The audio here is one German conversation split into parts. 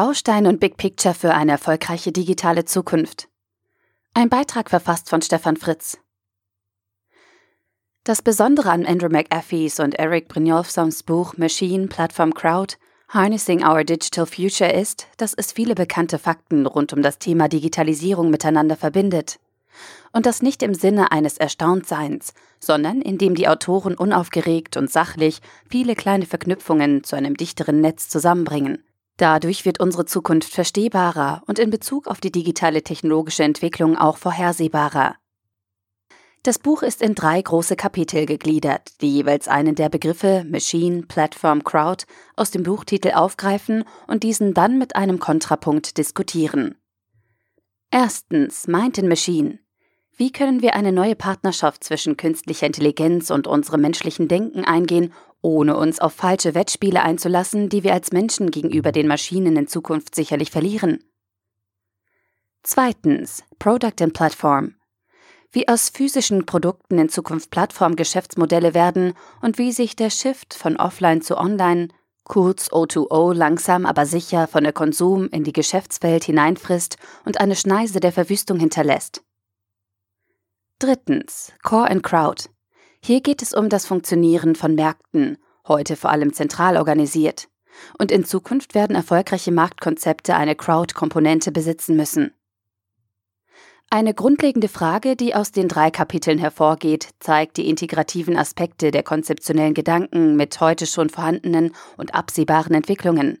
Bausteine und Big Picture für eine erfolgreiche digitale Zukunft. Ein Beitrag verfasst von Stefan Fritz. Das Besondere an Andrew McAfee's und Eric Brynjolfssons Buch Machine Platform Crowd Harnessing Our Digital Future ist, dass es viele bekannte Fakten rund um das Thema Digitalisierung miteinander verbindet. Und das nicht im Sinne eines Erstauntseins, sondern indem die Autoren unaufgeregt und sachlich viele kleine Verknüpfungen zu einem dichteren Netz zusammenbringen. Dadurch wird unsere Zukunft verstehbarer und in Bezug auf die digitale technologische Entwicklung auch vorhersehbarer. Das Buch ist in drei große Kapitel gegliedert, die jeweils einen der Begriffe Machine, Platform, Crowd aus dem Buchtitel aufgreifen und diesen dann mit einem Kontrapunkt diskutieren. Erstens Mind in Machine. Wie können wir eine neue Partnerschaft zwischen künstlicher Intelligenz und unserem menschlichen Denken eingehen, ohne uns auf falsche Wettspiele einzulassen, die wir als Menschen gegenüber den Maschinen in Zukunft sicherlich verlieren? Zweitens Product and Platform wie aus physischen Produkten in Zukunft Plattformgeschäftsmodelle werden und wie sich der Shift von Offline zu Online, kurz O2O, langsam aber sicher von der Konsum in die Geschäftswelt hineinfrisst und eine Schneise der Verwüstung hinterlässt. Drittens. Core and Crowd. Hier geht es um das Funktionieren von Märkten, heute vor allem zentral organisiert. Und in Zukunft werden erfolgreiche Marktkonzepte eine Crowd-Komponente besitzen müssen. Eine grundlegende Frage, die aus den drei Kapiteln hervorgeht, zeigt die integrativen Aspekte der konzeptionellen Gedanken mit heute schon vorhandenen und absehbaren Entwicklungen.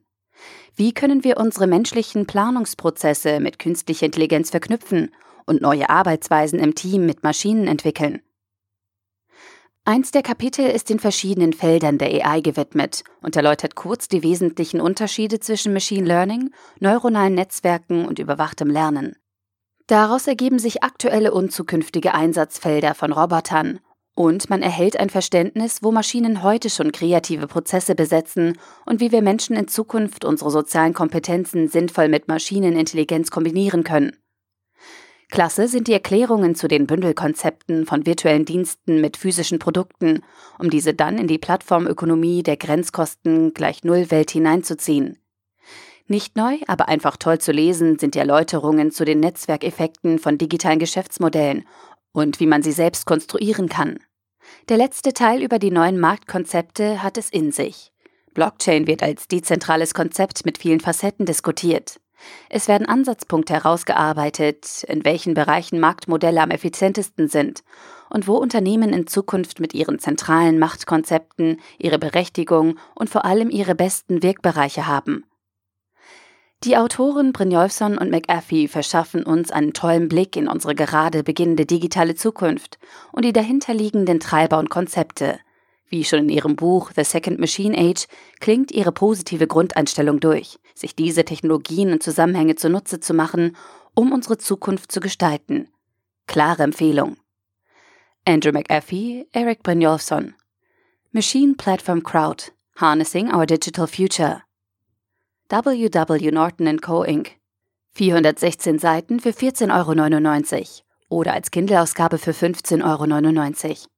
Wie können wir unsere menschlichen Planungsprozesse mit künstlicher Intelligenz verknüpfen und neue Arbeitsweisen im Team mit Maschinen entwickeln? Eins der Kapitel ist den verschiedenen Feldern der AI gewidmet und erläutert kurz die wesentlichen Unterschiede zwischen Machine Learning, neuronalen Netzwerken und überwachtem Lernen. Daraus ergeben sich aktuelle und zukünftige Einsatzfelder von Robotern und man erhält ein Verständnis, wo Maschinen heute schon kreative Prozesse besetzen und wie wir Menschen in Zukunft unsere sozialen Kompetenzen sinnvoll mit Maschinenintelligenz kombinieren können. Klasse sind die Erklärungen zu den Bündelkonzepten von virtuellen Diensten mit physischen Produkten, um diese dann in die Plattformökonomie der Grenzkosten gleich Null Welt hineinzuziehen. Nicht neu, aber einfach toll zu lesen sind die Erläuterungen zu den Netzwerkeffekten von digitalen Geschäftsmodellen und wie man sie selbst konstruieren kann. Der letzte Teil über die neuen Marktkonzepte hat es in sich. Blockchain wird als dezentrales Konzept mit vielen Facetten diskutiert. Es werden Ansatzpunkte herausgearbeitet, in welchen Bereichen Marktmodelle am effizientesten sind und wo Unternehmen in Zukunft mit ihren zentralen Machtkonzepten ihre Berechtigung und vor allem ihre besten Wirkbereiche haben. Die Autoren Brynjolfsson und McAfee verschaffen uns einen tollen Blick in unsere gerade beginnende digitale Zukunft und die dahinterliegenden Treiber und Konzepte. Wie schon in ihrem Buch The Second Machine Age klingt ihre positive Grundeinstellung durch, sich diese Technologien und Zusammenhänge zunutze zu machen, um unsere Zukunft zu gestalten. Klare Empfehlung. Andrew McAfee, Eric Brynjolfsson. Machine Platform Crowd. Harnessing Our Digital Future. W. Norton Co. Inc. 416 Seiten für 14,99 Euro oder als Kindle-Ausgabe für 15,99 Euro.